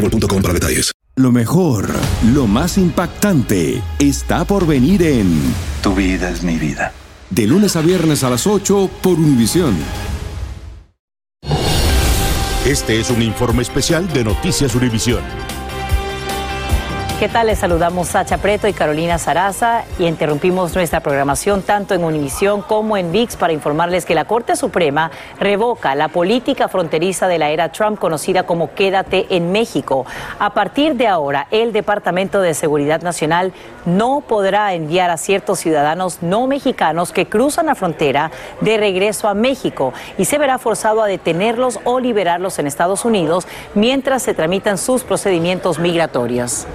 boostmobile.com para detalles. Lo mejor, lo más impactante, está por venir en Tu vida es mi vida. De lunes a viernes a las 8 por Univisión. Este es un informe especial de Noticias Univisión. ¿Qué tal? Les saludamos Sacha Preto y Carolina Saraza y interrumpimos nuestra programación tanto en Univisión como en VIX para informarles que la Corte Suprema revoca la política fronteriza de la era Trump conocida como Quédate en México. A partir de ahora, el Departamento de Seguridad Nacional no podrá enviar a ciertos ciudadanos no mexicanos que cruzan la frontera de regreso a México y se verá forzado a detenerlos o liberarlos en Estados Unidos mientras se tramitan sus procedimientos migratorios.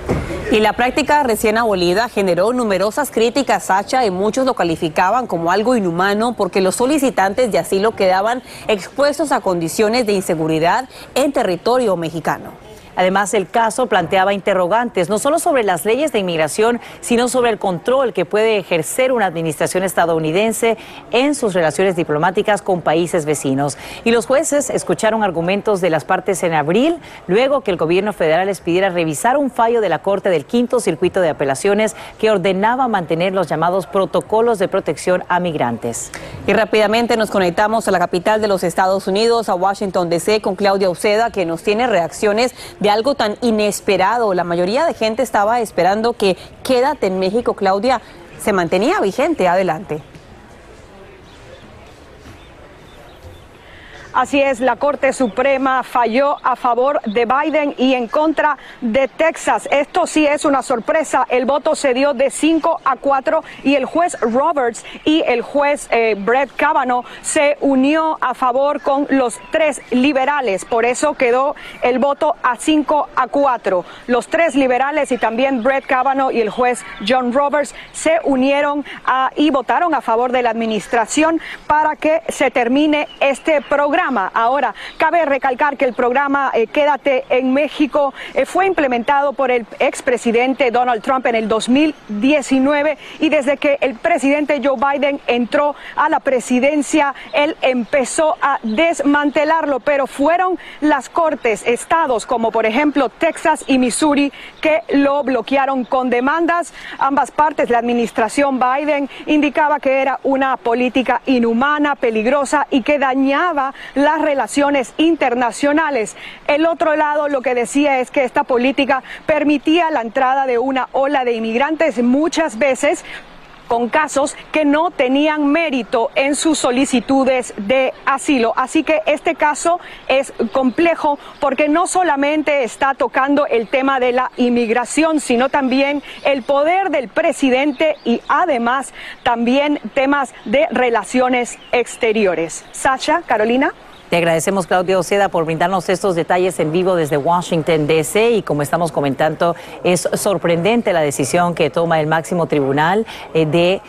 Y la práctica recién abolida generó numerosas críticas, Sacha, y muchos lo calificaban como algo inhumano porque los solicitantes de asilo quedaban expuestos a condiciones de inseguridad en territorio mexicano. Además, el caso planteaba interrogantes no solo sobre las leyes de inmigración, sino sobre el control que puede ejercer una administración estadounidense en sus relaciones diplomáticas con países vecinos. Y los jueces escucharon argumentos de las partes en abril, luego que el gobierno federal les pidiera revisar un fallo de la Corte del Quinto Circuito de Apelaciones que ordenaba mantener los llamados protocolos de protección a migrantes. Y rápidamente nos conectamos a la capital de los Estados Unidos, a Washington, D.C., con Claudia Uceda, que nos tiene reacciones algo tan inesperado. La mayoría de gente estaba esperando que Quédate en México, Claudia, se mantenía vigente. Adelante. Así es, la Corte Suprema falló a favor de Biden y en contra de Texas. Esto sí es una sorpresa. El voto se dio de 5 a 4 y el juez Roberts y el juez eh, Brett Kavanaugh se unió a favor con los tres liberales. Por eso quedó el voto a 5 a 4. Los tres liberales y también Brett Kavanaugh y el juez John Roberts se unieron y votaron a favor de la administración para que se termine este programa. Ahora, cabe recalcar que el programa eh, Quédate en México eh, fue implementado por el expresidente Donald Trump en el 2019 y desde que el presidente Joe Biden entró a la presidencia, él empezó a desmantelarlo, pero fueron las cortes, estados como por ejemplo Texas y Missouri, que lo bloquearon con demandas. Ambas partes, la administración Biden indicaba que era una política inhumana, peligrosa y que dañaba las relaciones internacionales. El otro lado lo que decía es que esta política permitía la entrada de una ola de inmigrantes muchas veces con casos que no tenían mérito en sus solicitudes de asilo. Así que este caso es complejo porque no solamente está tocando el tema de la inmigración, sino también el poder del presidente y además también temas de relaciones exteriores. Sasha, Carolina. Te agradecemos, Claudia Oceda, por brindarnos estos detalles en vivo desde Washington, D.C. Y como estamos comentando, es sorprendente la decisión que toma el máximo tribunal eh, de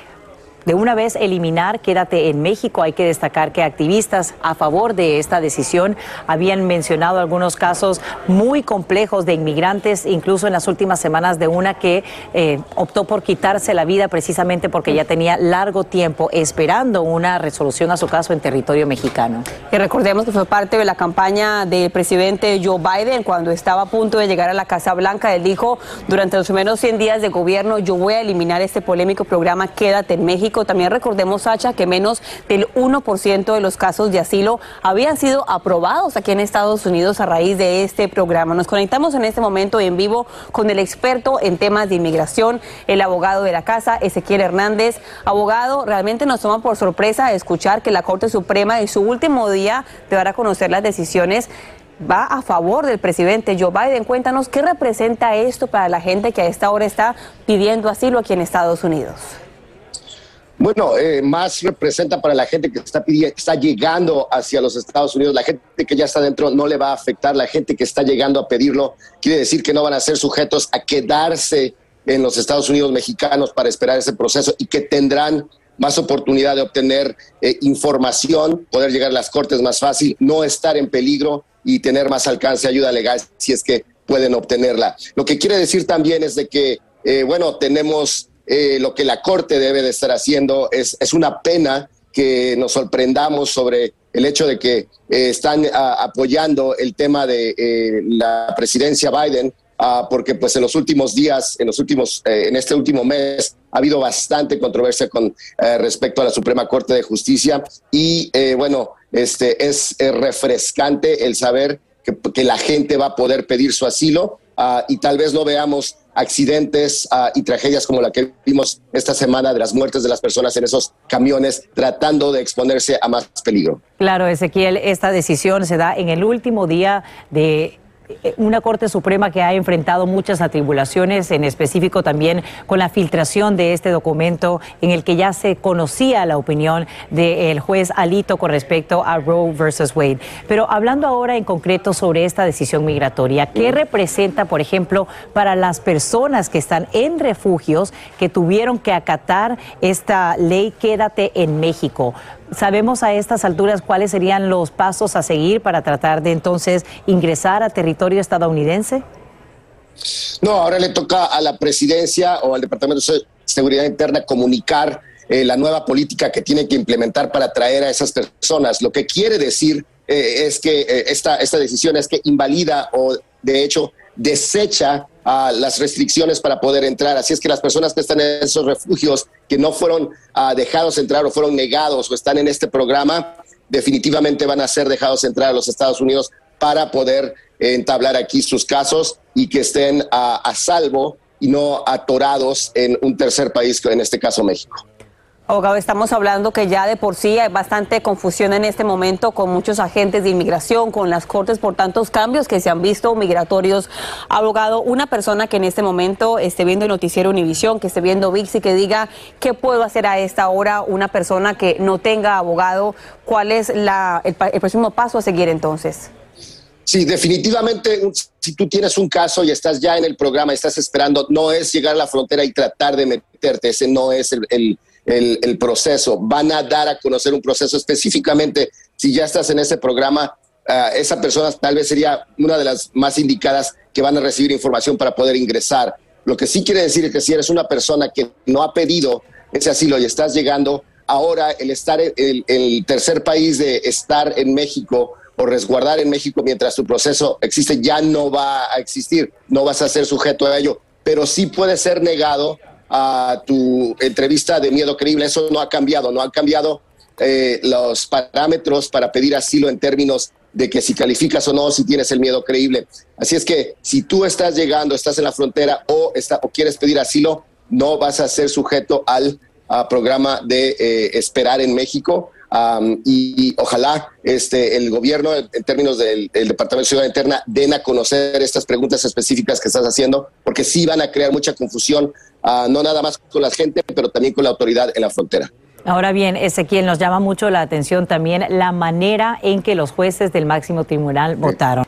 de una vez eliminar Quédate en México. Hay que destacar que activistas a favor de esta decisión habían mencionado algunos casos muy complejos de inmigrantes, incluso en las últimas semanas de una que eh, optó por quitarse la vida precisamente porque ya tenía largo tiempo esperando una resolución a su caso en territorio mexicano. Y recordemos que fue parte de la campaña del presidente Joe Biden cuando estaba a punto de llegar a la Casa Blanca. Él dijo, durante los primeros 100 días de gobierno, yo voy a eliminar este polémico programa Quédate en México también recordemos, Sacha, que menos del 1% de los casos de asilo habían sido aprobados aquí en Estados Unidos a raíz de este programa. Nos conectamos en este momento en vivo con el experto en temas de inmigración, el abogado de la casa, Ezequiel Hernández. Abogado, realmente nos toma por sorpresa escuchar que la Corte Suprema en su último día te dará a conocer las decisiones va a favor del presidente Joe Biden. Cuéntanos qué representa esto para la gente que a esta hora está pidiendo asilo aquí en Estados Unidos. Bueno, eh, más representa para la gente que está, está llegando hacia los Estados Unidos. La gente que ya está dentro no le va a afectar. La gente que está llegando a pedirlo quiere decir que no van a ser sujetos a quedarse en los Estados Unidos mexicanos para esperar ese proceso y que tendrán más oportunidad de obtener eh, información, poder llegar a las cortes más fácil, no estar en peligro y tener más alcance, ayuda legal si es que pueden obtenerla. Lo que quiere decir también es de que, eh, bueno, tenemos eh, lo que la Corte debe de estar haciendo. Es, es una pena que nos sorprendamos sobre el hecho de que están ah, apoyando el tema de la presidencia Biden Ah, porque pues en los últimos días, en los últimos, eh, en este último mes, ha habido bastante controversia con eh, respecto a la Suprema Corte de Justicia y eh, bueno, este es refrescante el saber que, que, la gente va a poder pedir su asilo ah, y tal vez no veamos accidentes ah, y tragedias como la que vimos esta semana de las muertes de las personas en esos camiones tratando de exponerse a más peligro. Claro, Ezequiel, esta decisión se da en el último día de una Corte Suprema que ha enfrentado muchas atribulaciones, en específico también con la filtración de este documento en el que ya se conocía la opinión del juez Alito con respecto a Roe versus Wade. Pero hablando ahora en concreto sobre esta decisión migratoria, ¿qué representa, por ejemplo, para las personas que están en refugios que tuvieron que acatar esta ley Quédate en México? ¿Sabemos a estas alturas cuáles serían los pasos a seguir para tratar de entonces ingresar a territorio estadounidense? No, ahora le toca a la presidencia o al Departamento de Seguridad Interna comunicar eh, la nueva política que tiene que implementar para atraer a esas personas. Lo que quiere decir eh, es que eh, esta, esta decisión es que invalida o de hecho desecha a las restricciones para poder entrar. Así es que las personas que están en esos refugios, que no fueron uh, dejados entrar o fueron negados o están en este programa, definitivamente van a ser dejados entrar a los Estados Unidos para poder entablar aquí sus casos y que estén a salvo y no atorados en un tercer país, en este caso México. Abogado, estamos hablando que ya de por sí hay bastante confusión en este momento con muchos agentes de inmigración, con las cortes por tantos cambios que se han visto migratorios. Abogado, una persona que en este momento esté viendo el noticiero Univisión, que esté viendo VIX y que diga qué puedo hacer a esta hora, una persona que no tenga abogado, ¿cuál es la, el, el próximo paso a seguir entonces? Sí, definitivamente, si tú tienes un caso y estás ya en el programa, estás esperando, no es llegar a la frontera y tratar de meterte, ese no es el, el el, proceso, van a dar a conocer un proceso específicamente. Si ya estás en ese programa, uh, esa persona tal vez sería una de las más indicadas que van a recibir información para poder ingresar. Lo que sí quiere decir es que si eres una persona que no ha pedido ese asilo y estás llegando, ahora el estar el, el tercer país de estar en México o resguardar en México mientras tu proceso existe ya no va a existir, no vas a ser sujeto a ello, pero sí puede ser negado a tu entrevista de miedo creíble. Eso no ha cambiado, no han cambiado eh, los parámetros para pedir asilo en términos de que si calificas o no, si tienes el miedo creíble. Así es que si tú estás llegando, estás en la frontera o, está, o quieres pedir asilo, no vas a ser sujeto al programa de eh, esperar en México y, ojalá este, el gobierno, en términos del, Departamento de Ciudad Interna, den a conocer estas preguntas específicas que estás haciendo, porque sí van a crear mucha confusión, uh, no nada más con la gente, pero también con la autoridad en la frontera. Ahora bien, Ezequiel, nos llama mucho la atención también la manera en que los jueces del máximo tribunal votaron.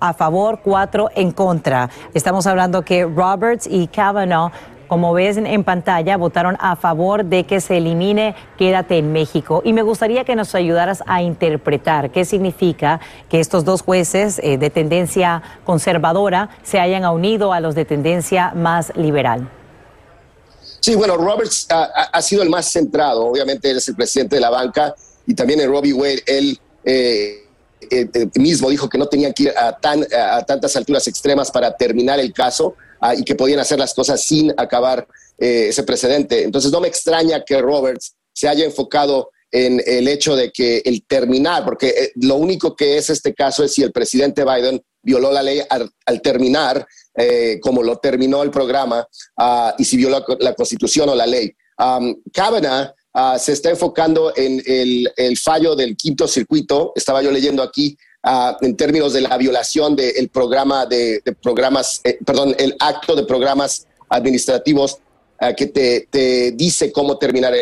A favor, cuatro en contra. Estamos hablando que Roberts y Kavanaugh como ves en pantalla, votaron a favor de que se elimine Quédate en México. Y me gustaría que nos ayudaras a interpretar qué significa que estos dos jueces eh, de tendencia conservadora se hayan unido a los de tendencia más liberal. Sí, bueno, Roberts ha, sido el más centrado. Obviamente, él es el presidente de la banca y también en Robbie Wade, él. Eh, eh, mismo dijo que no tenían que ir a, tan, a tantas alturas extremas para terminar el caso Ah, y que podían hacer las cosas sin acabar eh, ese precedente. Entonces no me extraña que Roberts se haya enfocado en el hecho de que el terminar, porque eh, lo único que es este caso es si el presidente Biden violó la ley al, terminar, eh, como lo terminó el programa, ah, y si violó la, constitución o la ley. Um, se está enfocando en el, el, fallo del quinto circuito, estaba yo leyendo aquí, en términos de la violación del programa de, programas, eh, perdón, el acto de programas administrativos que te, dice cómo terminar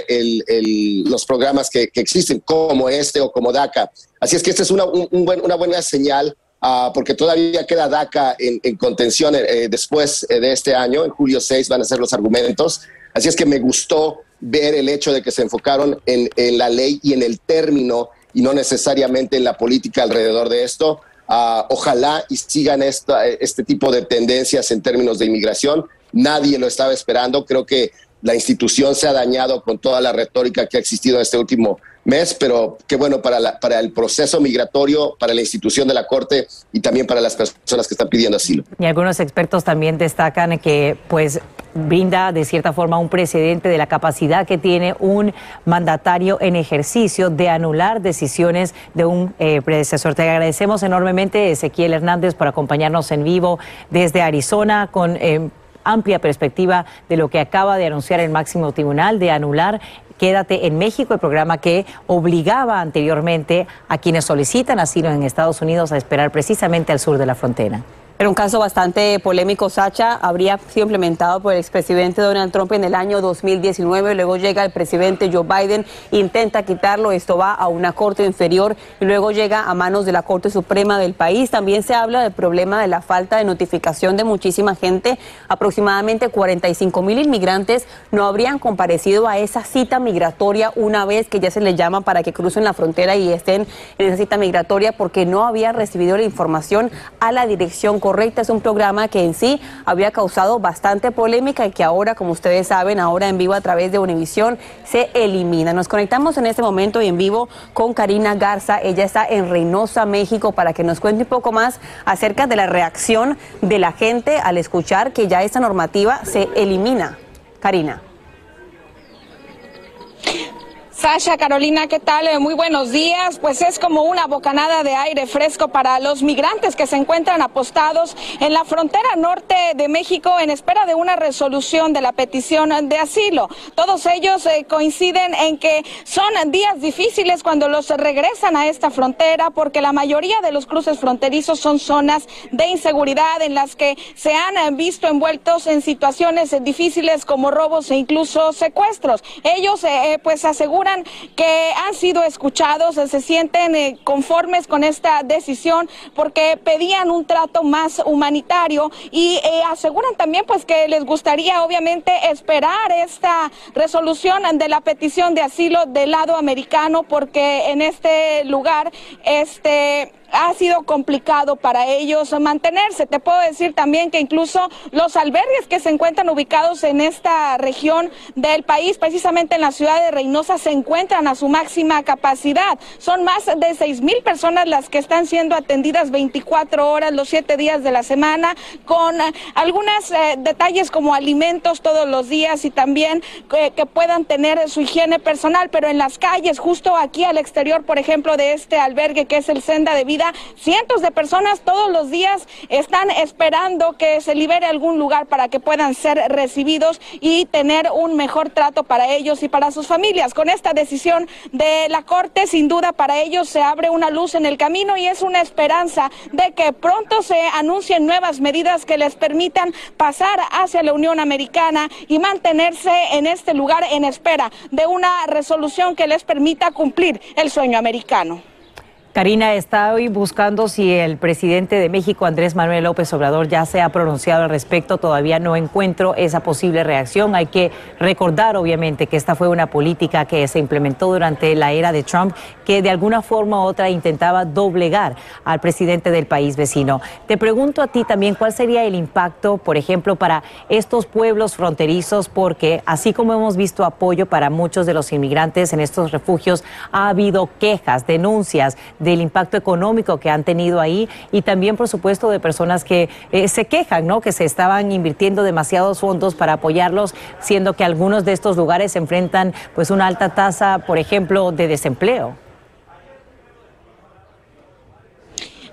los programas que, existen, como este o como DACA. Así es que esta es una, una buena señal Ah, porque todavía queda DACA en, contención eh, eh, después eh, de este año, en julio 6 van a ser los argumentos. Así es que me gustó ver el hecho de que se enfocaron en, la ley y en el término y no necesariamente en la política alrededor de esto. Ah, ojalá y sigan esta, este tipo de tendencias en términos de inmigración. Nadie lo estaba esperando. Creo que la institución se ha dañado con toda la retórica que ha existido en este último mes, pero qué bueno para, para el proceso migratorio, para la institución de la Corte y también para las personas que están pidiendo asilo. Y algunos expertos también destacan que pues brinda de cierta forma un precedente de la capacidad que tiene un mandatario en ejercicio de anular decisiones de un eh, predecesor. Te agradecemos enormemente, Ezequiel Hernández, por acompañarnos en vivo desde Arizona con... Eh, amplia perspectiva de lo que acaba de anunciar el máximo tribunal de anular Quédate en México, el programa que obligaba anteriormente a quienes solicitan asilo en Estados Unidos a esperar precisamente al sur de la frontera. Era un caso bastante polémico, Sacha. Habría sido implementado por el expresidente Donald Trump en el año 2019. Luego llega el presidente Joe Biden, intenta quitarlo. Esto va a una corte inferior y luego llega a manos de la Corte Suprema del país. También se habla del problema de la falta de notificación de muchísima gente. Aproximadamente 45 mil inmigrantes no habrían comparecido a esa cita migratoria una vez que ya se les llama para que crucen la frontera y estén en esa cita migratoria porque no habían recibido la información a la dirección correcta. Es un programa que en sí había causado bastante polémica y que ahora, como ustedes saben, ahora en vivo a través de Univisión se elimina. Nos conectamos en este momento y en vivo con Karina Garza. Ella está en Reynosa, México, para que nos cuente un poco más acerca de la reacción de la gente al escuchar que ya esta normativa se elimina. Karina. Sasha, Carolina, ¿qué tal? Eh, muy buenos días. Pues es como una bocanada de aire fresco para los migrantes que se encuentran apostados en la frontera norte de México en espera de una resolución de la petición de asilo. Todos ellos eh, coinciden en que son días difíciles cuando los regresan a esta frontera porque la mayoría de los cruces fronterizos son zonas de inseguridad en las que se han visto envueltos en situaciones difíciles como robos e incluso secuestros. Ellos eh, pues aseguran que han sido escuchados, se sienten eh, conformes con esta decisión porque pedían un trato más humanitario y eh, aseguran también pues que les gustaría obviamente esperar esta resolución de la petición de asilo del lado americano porque en este lugar este ha sido complicado para ellos mantenerse. Te puedo decir también que incluso los albergues que se encuentran ubicados en esta región del país, precisamente en la ciudad de Reynosa, se encuentran a su máxima capacidad. Son más de seis mil personas las que están siendo atendidas 24 horas los siete días de la semana, con algunos eh, detalles como alimentos todos los días y también que puedan tener su higiene personal, pero en las calles, justo aquí al exterior, por ejemplo, de este albergue que es el Senda de Vida, Cientos de personas todos los días están esperando que se libere algún lugar para que puedan ser recibidos y tener un mejor trato para ellos y para sus familias. Con esta decisión de la Corte, sin duda para ellos se abre una luz en el camino y es una esperanza de que pronto se anuncien nuevas medidas que les permitan pasar hacia la Unión Americana y mantenerse en este lugar en espera de una resolución que les permita cumplir el sueño americano. Karina, está hoy buscando si el presidente de México, Andrés Manuel López Obrador, ya se ha pronunciado al respecto. Todavía no encuentro esa posible reacción. Hay que recordar, obviamente, que esta fue una política que se implementó durante la era de Trump, que de alguna forma u otra intentaba doblegar al presidente del país vecino. Te pregunto a ti también cuál sería el impacto, por ejemplo, para estos pueblos fronterizos, porque así como hemos visto apoyo para muchos de los inmigrantes en estos refugios, ha habido quejas, denuncias del impacto económico que han tenido ahí y también, por supuesto, de personas que eh, se quejan, ¿no? Que se estaban invirtiendo demasiados fondos para apoyarlos, siendo que algunos de estos lugares enfrentan pues una alta tasa, por ejemplo, de desempleo.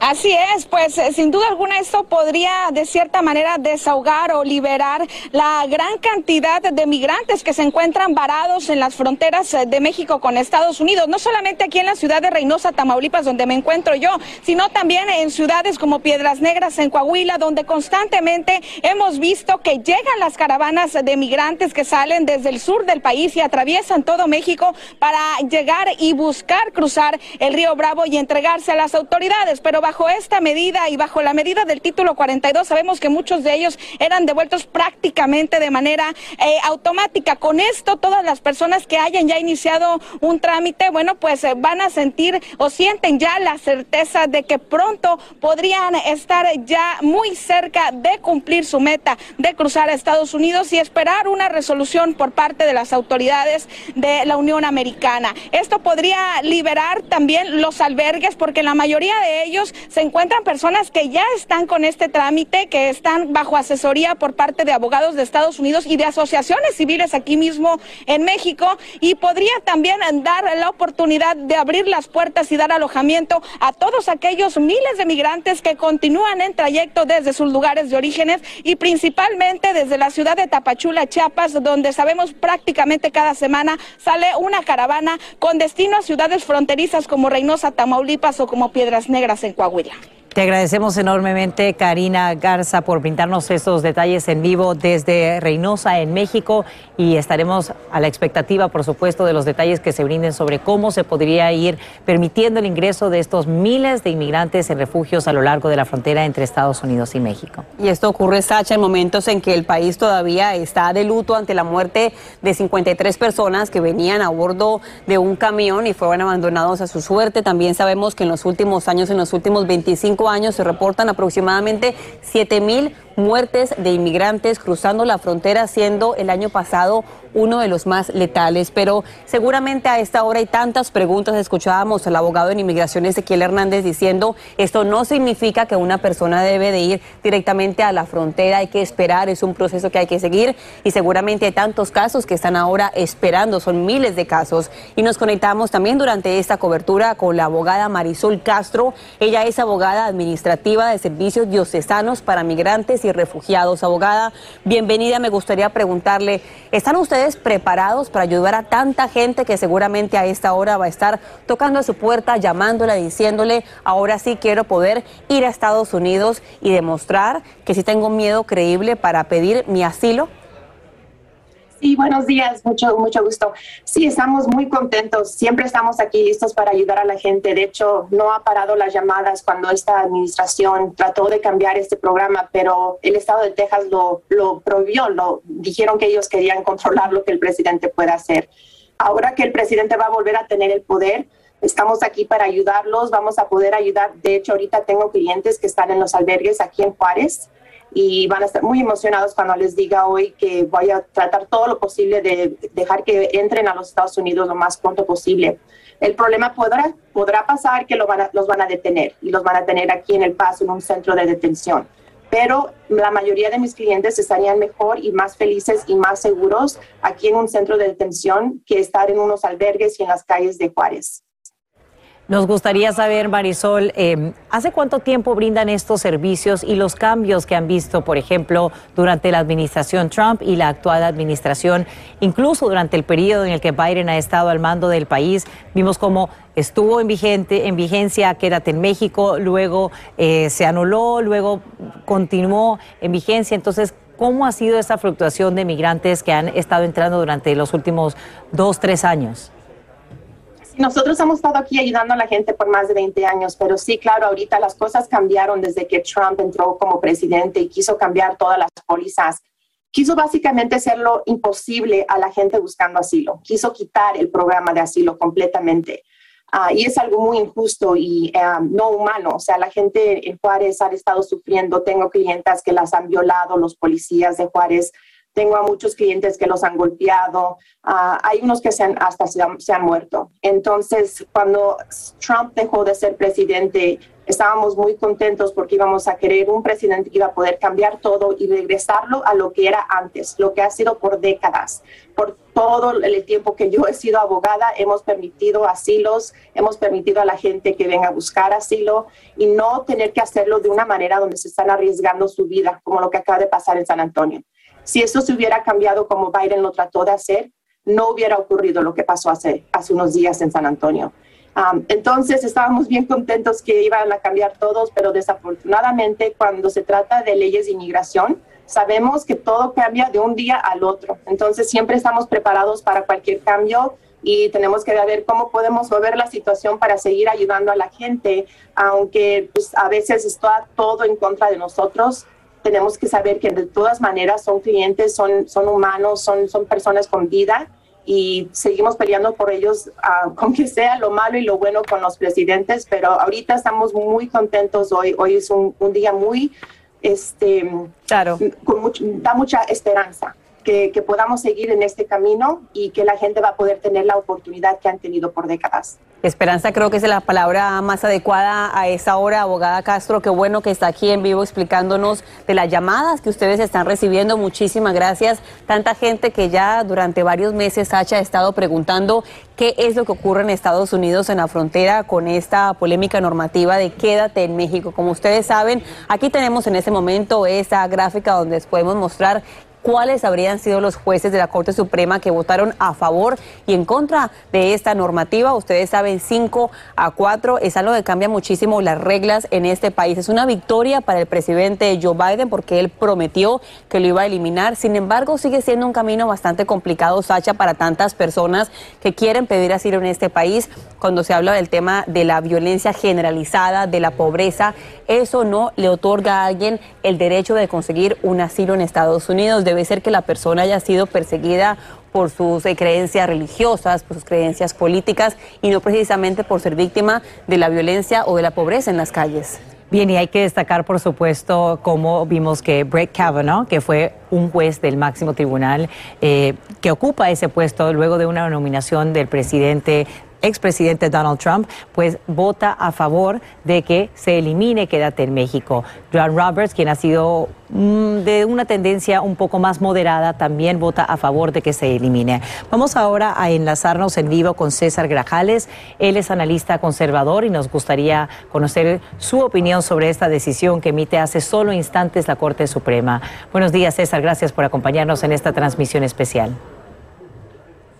Así es, pues eh, sin duda alguna esto podría de cierta manera desahogar o liberar la gran cantidad de migrantes que se encuentran varados en las fronteras eh, de México con Estados Unidos, no solamente aquí en la ciudad de Reynosa, Tamaulipas, donde me encuentro yo, sino también en ciudades como Piedras Negras, en Coahuila, donde constantemente hemos visto que llegan las caravanas de migrantes que salen desde el sur del país y atraviesan todo México para llegar y buscar cruzar el río Bravo y entregarse a las autoridades, pero esta medida y bajo la medida del título 42 sabemos que muchos de ellos eran devueltos prácticamente de manera eh, automática. Con esto todas las personas que hayan ya iniciado un trámite, bueno, pues eh, van a sentir o sienten ya la certeza de que pronto podrían estar ya muy cerca de cumplir su meta de cruzar a Estados Unidos y esperar una resolución por parte de las autoridades de la Unión Americana. Esto podría liberar también los albergues porque la mayoría de ellos se encuentran personas que ya están con este trámite, que están bajo asesoría por parte de abogados de Estados Unidos y de asociaciones civiles aquí mismo en México y podría también dar la oportunidad de abrir las puertas y dar alojamiento a todos aquellos miles de migrantes que continúan en trayecto desde sus lugares de orígenes y principalmente desde la ciudad de Tapachula, Chiapas, donde sabemos prácticamente cada semana sale una caravana con destino a ciudades fronterizas como Reynosa, Tamaulipas o como Piedras Negras en Coahuila. Te agradecemos enormemente, Karina Garza, por brindarnos estos detalles en vivo desde Reynosa, en México, y estaremos a la expectativa, por supuesto, de los detalles que se brinden sobre cómo se podría ir permitiendo el ingreso de estos miles de inmigrantes en refugios a lo largo de la frontera entre Estados Unidos y México. Y esto ocurre, Sacha, en momentos en que el país todavía está de luto ante la muerte de 53 personas que venían a bordo de un camión y fueron abandonados a su suerte. También sabemos que en los últimos años, en los últimos 25 años se reportan aproximadamente 7 mil muertes de inmigrantes cruzando la frontera, siendo el año pasado uno de los más letales. Pero seguramente a esta hora hay tantas preguntas. Escuchábamos al abogado en inmigración Ezequiel Hernández diciendo esto no significa que una persona debe de ir directamente a la frontera, hay que esperar, es un proceso que hay que seguir y seguramente hay tantos casos que están ahora esperando, son miles de casos. Y nos conectamos también durante esta cobertura con la abogada Marisol Castro. Ella es abogada administrativa de servicios diocesanos para migrantes y refugiados. Abogada, bienvenida. Me gustaría preguntarle, ¿están ustedes preparados para ayudar a tanta gente que seguramente a esta hora va a estar tocando a su puerta, llamándola, diciéndole, ahora sí quiero poder ir a Estados Unidos y demostrar que si tengo miedo creíble para pedir mi asilo? Sí, buenos días, mucho, mucho gusto. Sí, estamos muy contentos. Siempre estamos aquí listos para ayudar a la gente. De hecho, no ha parado las llamadas cuando esta administración trató de cambiar este programa, pero el estado de Texas lo, lo prohibió. Lo, dijeron que ellos querían controlar lo que el presidente puede hacer. Ahora que el presidente va a volver a tener el poder, estamos aquí para ayudarlos. Vamos a poder ayudar. De hecho, ahorita tengo clientes que están en los albergues aquí en Juárez y van a estar muy emocionados cuando les diga hoy que voy a tratar todo lo posible de dejar que entren a los Estados Unidos lo más pronto posible. El problema podrá, podrá pasar que los van a detener y los van a tener aquí en El Paso, en un centro de detención. Pero la mayoría de mis clientes estarían mejor y más felices y más seguros aquí en un centro de detención que estar en unos albergues y en las calles de Juárez. Nos gustaría saber, Marisol, eh, ¿hace cuánto tiempo brindan estos servicios y los cambios que han visto, por ejemplo, durante la administración Trump y la actual administración, incluso durante el periodo en el que Biden ha estado al mando del país? Vimos cómo estuvo en, vigente, en vigencia Quédate en México, luego eh, se anuló, luego continuó en vigencia. Entonces, ¿cómo ha sido esa fluctuación de migrantes que han estado entrando durante los últimos dos, tres años? Nosotros hemos estado aquí ayudando a la gente por más de 20 años, pero sí, claro, ahorita las cosas cambiaron desde que Trump entró como presidente y quiso cambiar todas las pólizas. Quiso básicamente hacerlo imposible a la gente buscando asilo. Quiso quitar el programa de asilo completamente. Ah, y es algo muy injusto y eh, no humano. O sea, la gente en Juárez ha estado sufriendo. Tengo clientas que las han violado los policías de Juárez tengo a muchos clientes que los han golpeado, ah, hay unos que se han, hasta se han, muerto. Entonces, cuando Trump dejó de ser presidente, estábamos muy contentos porque íbamos a querer un presidente que iba a poder cambiar todo y regresarlo a lo que era antes, lo que ha sido por décadas. Por todo el tiempo que yo he sido abogada, hemos permitido asilos, hemos permitido a la gente que venga a buscar asilo y no tener que hacerlo de una manera donde se están arriesgando su vida, como lo que acaba de pasar en San Antonio. Si eso se hubiera cambiado como Biden lo trató de hacer, no hubiera ocurrido lo que pasó hace, hace unos días en San Antonio entonces estábamos bien contentos que iban a cambiar todos, pero desafortunadamente cuando se trata de leyes de inmigración, sabemos que todo cambia de un día al otro. Entonces siempre estamos preparados para cualquier cambio y tenemos que ver cómo podemos mover la situación para seguir ayudando a la gente, aunque pues, a veces está todo en contra de nosotros. Tenemos que saber que de todas maneras son clientes, son, son humanos, son, son personas con vida y seguimos peleando por ellos, uh, con que sea lo malo y lo bueno con los presidentes, pero ahorita estamos muy contentos hoy. Hoy es un, un día muy, este, claro. con mucho, da mucha esperanza que, que podamos seguir en este camino y que la gente va a poder tener la oportunidad que han tenido por décadas. Esperanza creo que es la palabra más adecuada a esa hora, abogada Castro. Qué bueno que está aquí en vivo explicándonos de las llamadas que ustedes están recibiendo. Muchísimas gracias. Tanta gente que ya durante varios meses, Sacha, ha estado preguntando qué es lo que ocurre en Estados Unidos en la frontera con esta polémica normativa de quédate en México. Como ustedes saben, aquí tenemos en este momento esa gráfica donde podemos mostrar cuáles habrían sido los jueces de la Corte Suprema que votaron a favor y en contra de esta normativa. Ustedes saben, 5 a 4 es algo que cambia muchísimo las reglas en este país. Es una victoria para el presidente Joe Biden porque él prometió que lo iba a eliminar. Sin embargo, sigue siendo un camino bastante complicado, Sacha, para tantas personas que quieren pedir asilo en este país. Cuando se habla del tema de la violencia generalizada, de la pobreza, eso no le otorga a alguien el derecho de conseguir un asilo en Estados Unidos debe ser que la persona haya sido perseguida por sus eh, creencias religiosas, por sus creencias políticas y no precisamente por ser víctima de la violencia o de la pobreza en las calles. Bien, y hay que destacar, por supuesto, cómo vimos que Brett Kavanaugh, que fue un juez del máximo tribunal, eh, que ocupa ese puesto luego de una nominación del presidente expresidente Donald Trump, pues vota a favor de que se elimine Quédate en México. John Roberts, quien ha sido mm, de una tendencia un poco más moderada, también vota a favor de que se elimine. Vamos ahora a enlazarnos en vivo con César Grajales. Él es analista conservador y nos gustaría conocer su opinión sobre esta decisión que emite hace solo instantes la Corte Suprema. Buenos días, César. Gracias por acompañarnos en esta transmisión especial.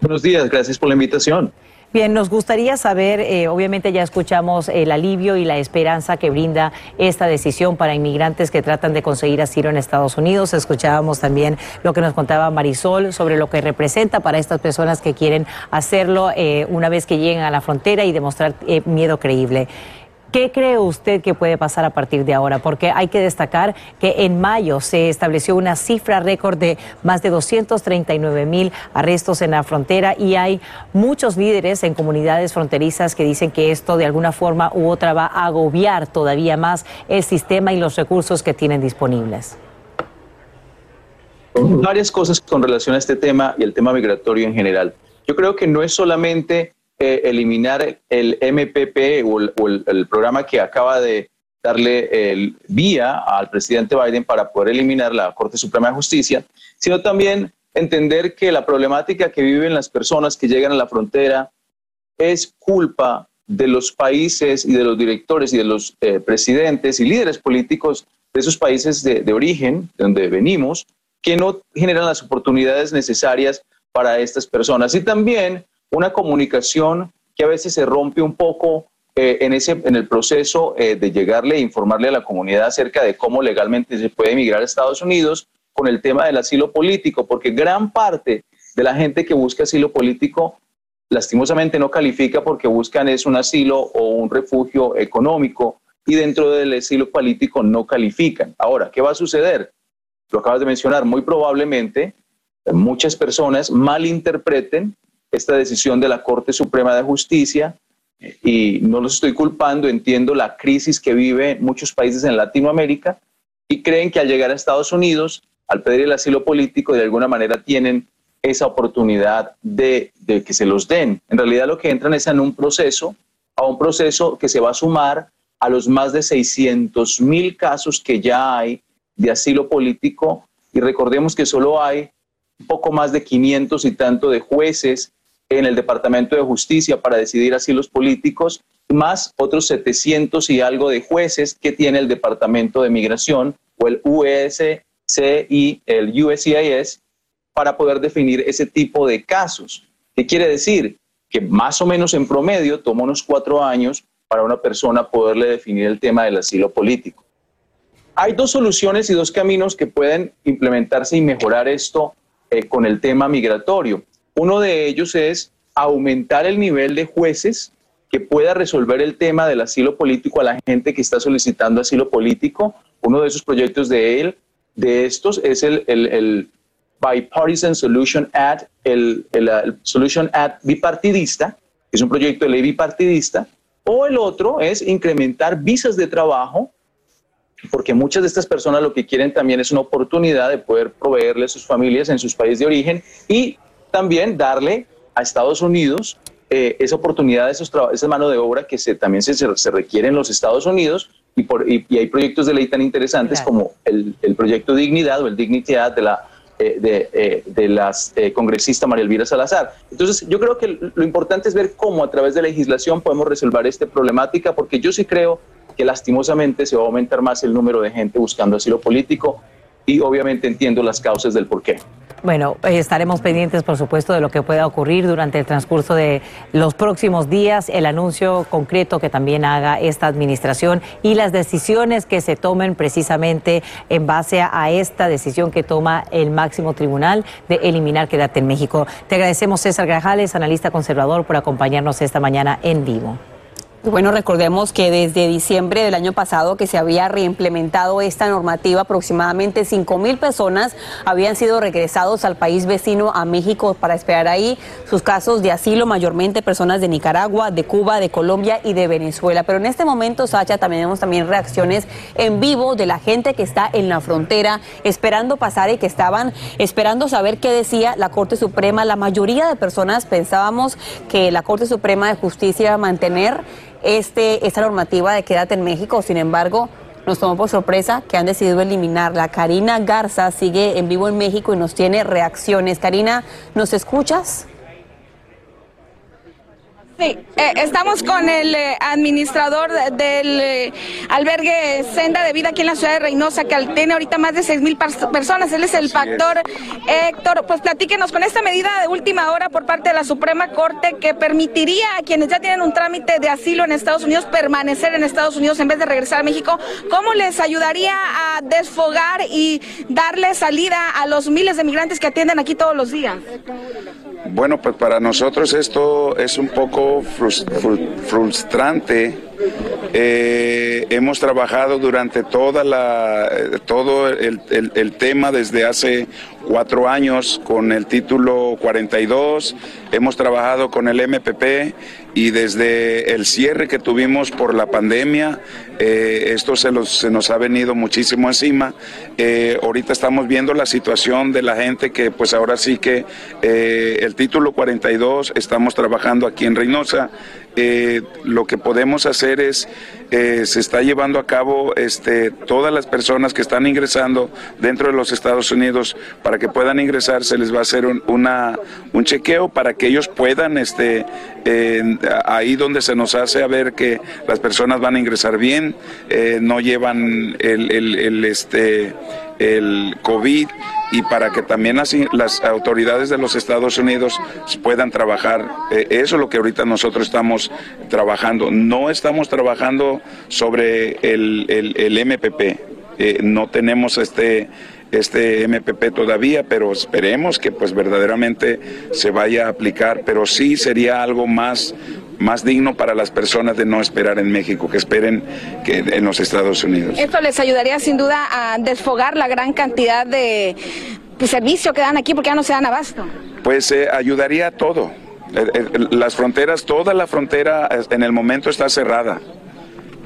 Buenos días, gracias por la invitación. Bien, nos gustaría saber, eh, obviamente ya escuchamos el alivio y la esperanza que brinda esta decisión para inmigrantes que tratan de conseguir asilo en Estados Unidos. Escuchábamos también lo que nos contaba Marisol sobre lo que representa para estas personas que quieren hacerlo eh, una vez que lleguen a la frontera y demostrar eh, miedo creíble. ¿Qué cree usted que puede pasar a partir de ahora? Porque hay que destacar que en mayo se estableció una cifra récord de más de 239 mil arrestos en la frontera y hay muchos líderes en comunidades fronterizas que dicen que esto de alguna forma u otra va a agobiar todavía más el sistema y los recursos que tienen disponibles. Varias cosas con relación a este tema y el tema migratorio en general. Yo creo que no es solamente eliminar el MPP o, el, programa que acaba de darle el vía al presidente Biden para poder eliminar la Corte Suprema de Justicia, sino también entender que la problemática que viven las personas que llegan a la frontera es culpa de los países y de los directores y de los eh, presidentes y líderes políticos de esos países de, de origen, de donde venimos, que no generan las oportunidades necesarias para estas personas. Y también una comunicación que a veces se rompe un poco eh, en, ese, en el proceso eh, de llegarle e informarle a la comunidad acerca de cómo legalmente se puede emigrar a Estados Unidos con el tema del asilo político, porque gran parte de la gente que busca asilo político lastimosamente no califica porque buscan es un asilo o un refugio económico y dentro del asilo político no califican. Ahora, ¿qué va a suceder? Lo acabas de mencionar, muy probablemente muchas personas malinterpreten esta decisión de la Corte Suprema de Justicia y no los estoy culpando, entiendo la crisis que vive muchos países en Latinoamérica y creen que al llegar a Estados Unidos, al pedir el asilo político, de alguna manera tienen esa oportunidad de, que se los den. En realidad lo que entran es en un proceso, a un proceso que se va a sumar a los más de 600 mil casos que ya hay de asilo político y recordemos que solo hay un poco más de 500 y tanto de jueces en el Departamento de Justicia para decidir asilos políticos, más otros 700 y algo de jueces que tiene el Departamento de Migración o el USC y el USCIS para poder definir ese tipo de casos. ¿Qué quiere decir? Que más o menos en promedio toma unos cuatro años para una persona poderle definir el tema del asilo político. Hay dos soluciones y dos caminos que pueden implementarse y mejorar esto eh, con el tema migratorio. Uno de ellos es aumentar el nivel de jueces que pueda resolver el tema del asilo político a la gente que está solicitando asilo político. Uno de esos proyectos de él, de estos, es el, Bipartisan Solution Act, el, el, Solution Act bipartidista, que es un proyecto de ley bipartidista, o el otro es incrementar visas de trabajo, porque muchas de estas personas lo que quieren también es una oportunidad de poder proveerle a sus familias en sus países de origen y también darle a Estados Unidos eh, esa oportunidad, esos esa mano de obra que se, también se, se, requiere en los Estados Unidos y, por, y, hay proyectos de ley tan interesantes como el, el, proyecto Dignidad o el Dignity Act de la eh, de, eh, de las congresista María Elvira Salazar. Entonces, yo creo que lo importante es ver cómo a través de legislación podemos resolver esta problemática, porque yo sí creo que lastimosamente se va a aumentar más el número de gente buscando asilo político y obviamente entiendo las causas del por qué. Bueno, eh, estaremos pendientes, por supuesto, de lo que pueda ocurrir durante el transcurso de los próximos días, el anuncio concreto que también haga esta administración y las decisiones que se tomen precisamente en base a esta decisión que toma el máximo tribunal de eliminar Quédate en México. Te agradecemos, César Grajales, analista conservador, por acompañarnos esta mañana en vivo. Bueno, recordemos que desde diciembre del año pasado que se había reimplementado esta normativa, aproximadamente 5 mil personas habían sido regresados al país vecino, a México, para esperar ahí sus casos de asilo, mayormente personas de Nicaragua, de Cuba, de Colombia y de Venezuela. Pero en este momento, Sacha, también vemos también reacciones en vivo de la gente que está en la frontera esperando pasar y que estaban esperando saber qué decía la Corte Suprema. La mayoría de personas pensábamos que la Corte Suprema de Justicia iba a mantener este, esta normativa de quédate en México. Sin embargo, nos tomó por sorpresa que han decidido eliminarla. Karina Garza sigue en vivo en México y nos tiene reacciones. Karina, ¿nos escuchas? Sí, eh, estamos con el eh, administrador del eh, albergue Senda de Vida aquí en la ciudad de Reynosa, que tiene ahorita más de seis mil personas. Él es el factor Héctor. Pues platíquenos con esta medida de última hora por parte de la Suprema Corte que permitiría a quienes ya tienen un trámite de asilo en Estados Unidos permanecer en Estados Unidos en vez de regresar a México. ¿Cómo les ayudaría a desfogar y darle salida a los miles de migrantes que atienden aquí todos los días? Bueno, pues para nosotros esto es un poco frustrante. Eh, hemos trabajado durante toda la, todo el, el tema desde hace cuatro años con el título 42, hemos trabajado con el MPP y desde el cierre que tuvimos por la pandemia, eh, esto se, se, nos ha venido muchísimo encima. Eh, ahorita estamos viendo la situación de la gente que pues ahora sí que eh, el título 42 estamos trabajando aquí en Reynosa. Lo que podemos hacer es se está llevando a cabo este, todas las personas que están ingresando dentro de los Estados Unidos para que puedan ingresar se les va a hacer un, una, un chequeo para que ellos puedan este, ahí donde se nos hace a ver que las personas van a ingresar bien, eh, no llevan el, el, este, el COVID y para que también las, autoridades de los Estados Unidos puedan trabajar. Eh, eso es lo que ahorita nosotros estamos trabajando. No estamos trabajando sobre el, el, MPP. Eh, no tenemos este este MPP todavía, pero esperemos que pues verdaderamente se vaya a aplicar, pero sí sería algo más más digno para las personas de no esperar en México, que esperen que en los Estados Unidos. Esto les ayudaría sin duda a desfogar la gran cantidad de, servicio que dan aquí porque ya no se dan abasto. Pues eh, ayudaría a todo. Eh, eh, las fronteras, toda la frontera en el momento está cerrada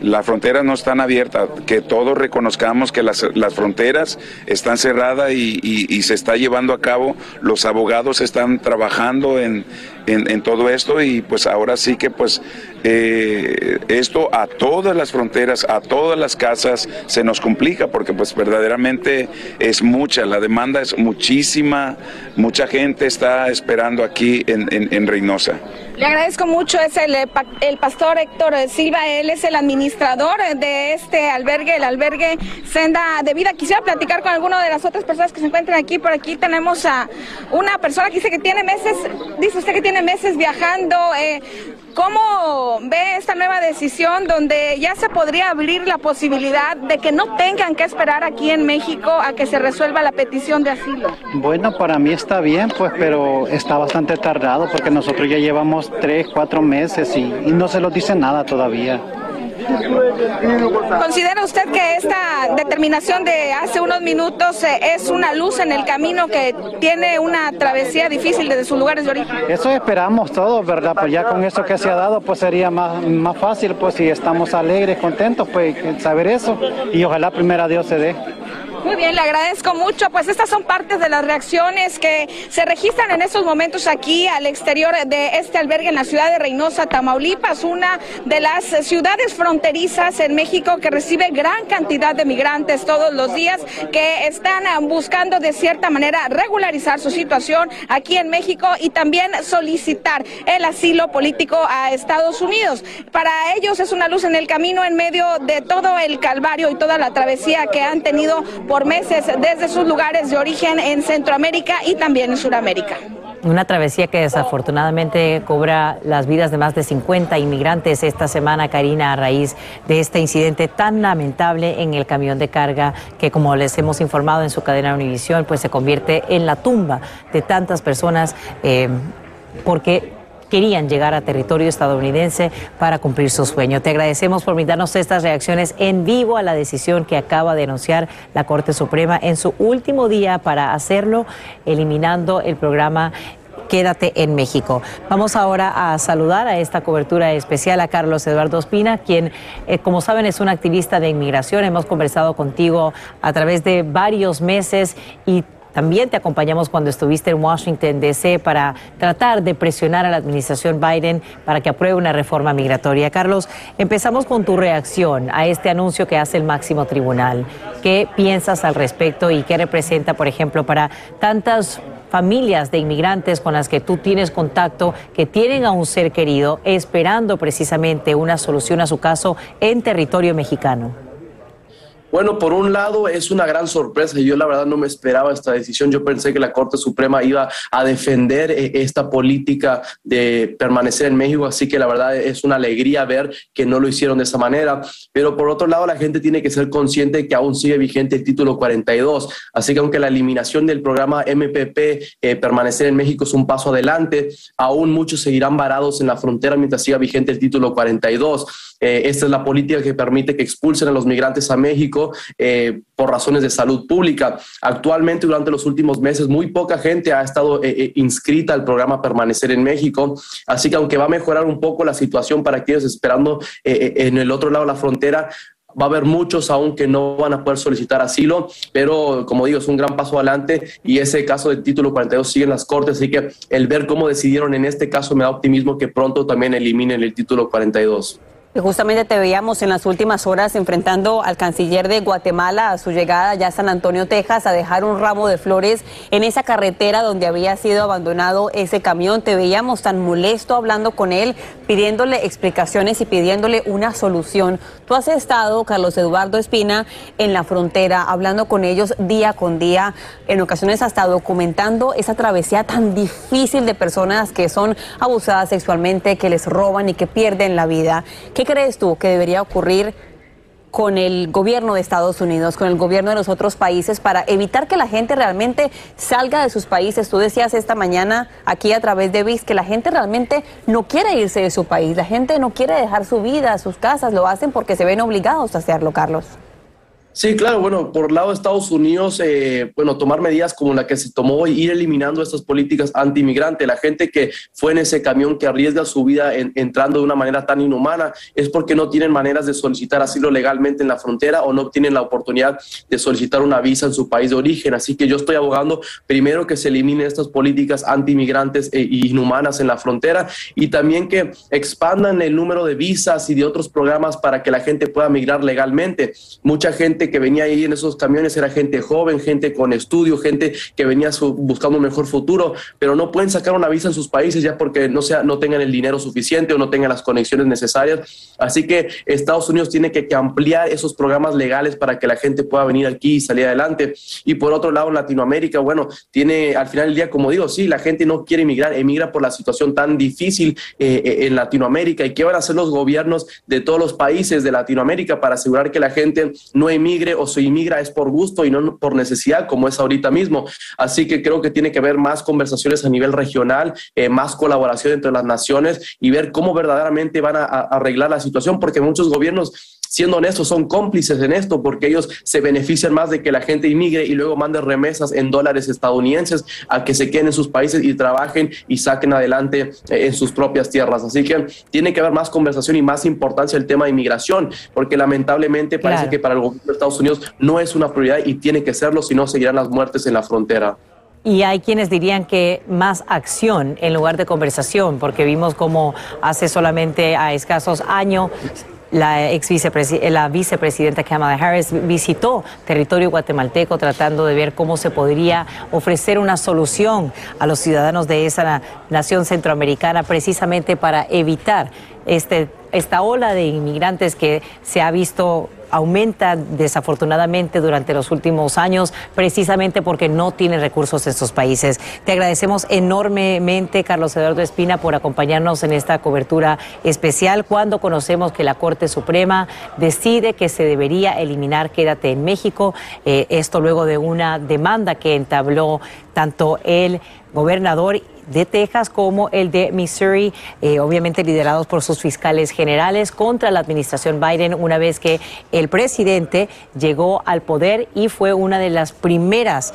las fronteras no están abiertas, que todos reconozcamos que las, fronteras están cerradas y, se está llevando a cabo, los abogados están trabajando en, en, todo esto y pues ahora sí que pues eh, esto a todas las fronteras, a todas las casas se nos complica porque pues verdaderamente es mucha, la demanda es muchísima, mucha gente está esperando aquí en, Reynosa. Le agradezco mucho, es el, el pastor Héctor Silva, él es el administrador de este albergue, el albergue Senda de Vida. Quisiera platicar con alguna de las otras personas que se encuentran aquí. Por aquí tenemos a una persona que dice que tiene meses, dice usted que tiene meses viajando. Eh, ¿Cómo ve esta nueva decisión donde ya se podría abrir la posibilidad de que no tengan que esperar aquí en México a que se resuelva la petición de asilo? Bueno, para mí está bien, pues, pero está bastante tardado porque nosotros ya llevamos tres, cuatro meses y, y no se nos dice nada todavía. ¿Considera usted que esta determinación de hace unos minutos eh, es una luz en el camino que tiene una travesía difícil desde sus lugares de origen? Eso esperamos todos, ¿verdad? Pues ya con eso que se ha dado, pues sería más, más fácil, pues si estamos alegres, contentos, pues saber eso y ojalá primero Dios se dé. Muy bien, le agradezco mucho. Pues estas son partes de las reacciones que se registran en estos momentos aquí al exterior de este albergue en la ciudad de Reynosa, Tamaulipas, una de las ciudades fronterizas en México que recibe gran cantidad de migrantes todos los días que están buscando de cierta manera regularizar su situación aquí en México y también solicitar el asilo político a Estados Unidos. Para ellos es una luz en el camino en medio de todo el calvario y toda la travesía que han tenido por meses desde sus lugares de origen en Centroamérica y también en Sudamérica. Una travesía que desafortunadamente cobra las vidas de más de 50 inmigrantes esta semana, Karina, a raíz de este incidente tan lamentable en el camión de carga que, como les hemos informado en su cadena Univisión, pues se convierte en la tumba de tantas personas eh, porque querían llegar a territorio estadounidense para cumplir su sueño. Te agradecemos por brindarnos estas reacciones en vivo a la decisión que acaba de anunciar la Corte Suprema en su último día para hacerlo, eliminando el programa Quédate en México. Vamos ahora a saludar a esta cobertura especial a Carlos Eduardo Espina, quien, eh, como saben, es un activista de inmigración. Hemos conversado contigo a través de varios meses y también te acompañamos cuando estuviste en Washington, D.C., para tratar de presionar a la administración Biden para que apruebe una reforma migratoria. Carlos, empezamos con tu reacción a este anuncio que hace el máximo tribunal. ¿Qué piensas al respecto y qué representa, por ejemplo, para tantas familias de inmigrantes con las que tú tienes contacto, que tienen a un ser querido esperando precisamente una solución a su caso en territorio mexicano? Bueno, por un lado es una gran sorpresa. Yo la verdad no me esperaba esta decisión. Yo pensé que la Corte Suprema iba a defender eh, esta política de permanecer en México, así que la verdad es una alegría ver que no lo hicieron de esa manera. Pero por otro lado, la gente tiene que ser consciente de que aún sigue vigente el título 42. Así que aunque la eliminación del programa MPP, eh, permanecer en México, es un paso adelante, aún muchos seguirán varados en la frontera mientras siga vigente el título 42. Eh, esta es la política que permite que expulsen a los migrantes a México eh, por razones de salud pública. Actualmente, durante los últimos meses, muy poca gente ha estado eh, eh, inscrita al programa Permanecer en México. Así que aunque va a mejorar un poco la situación para aquellos esperando en el otro lado de la frontera, va a haber muchos aún que no van a poder solicitar asilo, pero como digo, es un gran paso adelante y ese caso del título 42 sigue en las cortes, así que el ver cómo decidieron en este caso me da optimismo que pronto también eliminen el título 42 justamente te veíamos en las últimas horas enfrentando al canciller de Guatemala a su llegada ya a San Antonio, Texas, a dejar un ramo de flores en esa carretera donde había sido abandonado ese camión. Te veíamos tan molesto hablando con él, pidiéndole explicaciones y pidiéndole una solución. Tú has estado, Carlos Eduardo Espina, en la frontera, hablando con ellos día con día, en ocasiones hasta documentando esa travesía tan difícil de personas que son abusadas sexualmente, que les roban y que pierden la vida. ¿Qué crees tú que debería ocurrir con el gobierno de Estados Unidos, con el gobierno de los otros países para evitar que la gente realmente salga de sus países. Tú decías esta mañana aquí a través de VIX que la gente realmente no quiere irse de su país, la gente no quiere dejar su vida, sus casas, lo hacen porque se ven obligados a hacerlo, Carlos. Sí, claro, bueno, por lado de Estados Unidos, eh, bueno, tomar medidas como la que se tomó y ir eliminando estas políticas anti-inmigrante. La gente que fue en ese camión que arriesga su vida entrando de una manera tan inhumana es porque no tienen maneras de solicitar asilo legalmente en la frontera o no tienen la oportunidad de solicitar una visa en su país de origen. Así que yo estoy abogando primero que se eliminen estas políticas anti-inmigrantes e inhumanas en la frontera y también que expandan el número de visas y de otros programas para que la gente pueda migrar legalmente. Mucha gente que venía ahí en esos camiones era gente joven, gente con estudio, gente que venía buscando un mejor futuro, pero no pueden sacar una visa en sus países ya porque no, sea, no tengan el dinero suficiente o no tengan las conexiones necesarias. Así que Estados Unidos tiene que, ampliar esos programas legales para que la gente pueda venir aquí y salir adelante. Y por otro lado, Latinoamérica, bueno, tiene al final del día, como digo, sí, la gente no quiere emigrar, emigra por la situación tan difícil eh, eh, en Latinoamérica. ¿Y qué van a hacer los gobiernos de todos los países de Latinoamérica para asegurar que la gente no o se inmigra es por gusto y no por necesidad, como es ahorita mismo. Así que creo que tiene que haber más conversaciones a nivel regional, eh, más colaboración entre las naciones y ver cómo verdaderamente van a arreglar la situación, porque muchos gobiernos siendo honestos, son cómplices en esto porque ellos se benefician más de que la gente inmigre y luego mande remesas en dólares estadounidenses a que se queden en sus países y trabajen y saquen adelante eh, en sus propias tierras. Así que tiene que haber más conversación y más importancia el tema de inmigración, porque lamentablemente parece que para el gobierno de Estados Unidos no es una prioridad y tiene que serlo, si no seguirán las muertes en la frontera. Y hay quienes dirían que más acción en lugar de conversación, porque vimos como hace solamente a escasos años la, ex la vicepresidenta Kamala Harris visitó territorio guatemalteco tratando de ver cómo se podría ofrecer una solución a los ciudadanos de esa nación centroamericana precisamente para evitar este, esta ola de inmigrantes que se ha visto aumenta desafortunadamente durante los últimos años, precisamente porque no tienen recursos estos países. Te agradecemos enormemente, Carlos Eduardo Espina, por acompañarnos en esta cobertura especial cuando conocemos que la Corte Suprema decide que se debería eliminar Quédate en México. Eh, esto luego de una demanda que entabló tanto el gobernador de Texas como el de Missouri, eh, obviamente liderados por sus fiscales generales contra la administración Biden una vez que el presidente llegó al poder y fue una de las primeras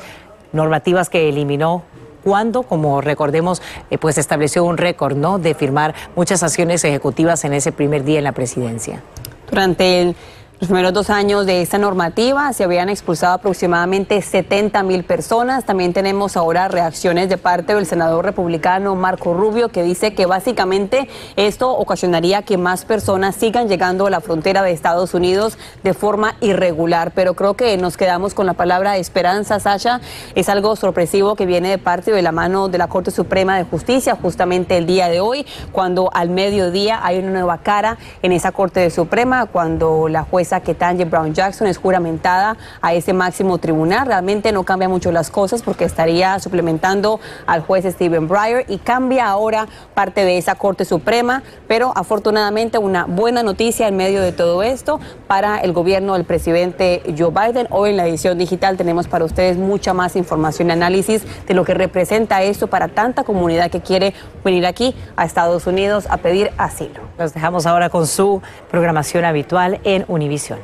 normativas que eliminó cuando, como recordemos, eh, pues estableció un récord, ¿no? De firmar muchas acciones ejecutivas en ese primer día en la presidencia. Durante el los primeros dos años de esta normativa se habían expulsado aproximadamente 70 mil personas. También tenemos ahora reacciones de parte del senador republicano Marco Rubio que dice que básicamente esto ocasionaría que más personas sigan llegando a la frontera de Estados Unidos de forma irregular. Pero creo que nos quedamos con la palabra esperanza, Sasha. Es algo sorpresivo que viene de parte de la mano de la Corte Suprema de Justicia justamente el día de hoy, cuando al mediodía hay una nueva cara en esa Corte Suprema, cuando la jueza que Tanya Brown Jackson es juramentada a ese máximo tribunal. Realmente no cambia mucho las cosas porque estaría suplementando al juez Stephen Breyer y cambia ahora parte de esa Corte Suprema, pero afortunadamente una buena noticia en medio de todo esto para el gobierno del presidente Joe Biden. Hoy en la edición digital tenemos para ustedes mucha más información y análisis de lo que representa esto para tanta comunidad que quiere venir aquí a Estados Unidos a pedir asilo. Los dejamos ahora con su programación habitual en Univision.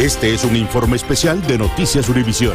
Este es un informe especial de Noticias Univisión.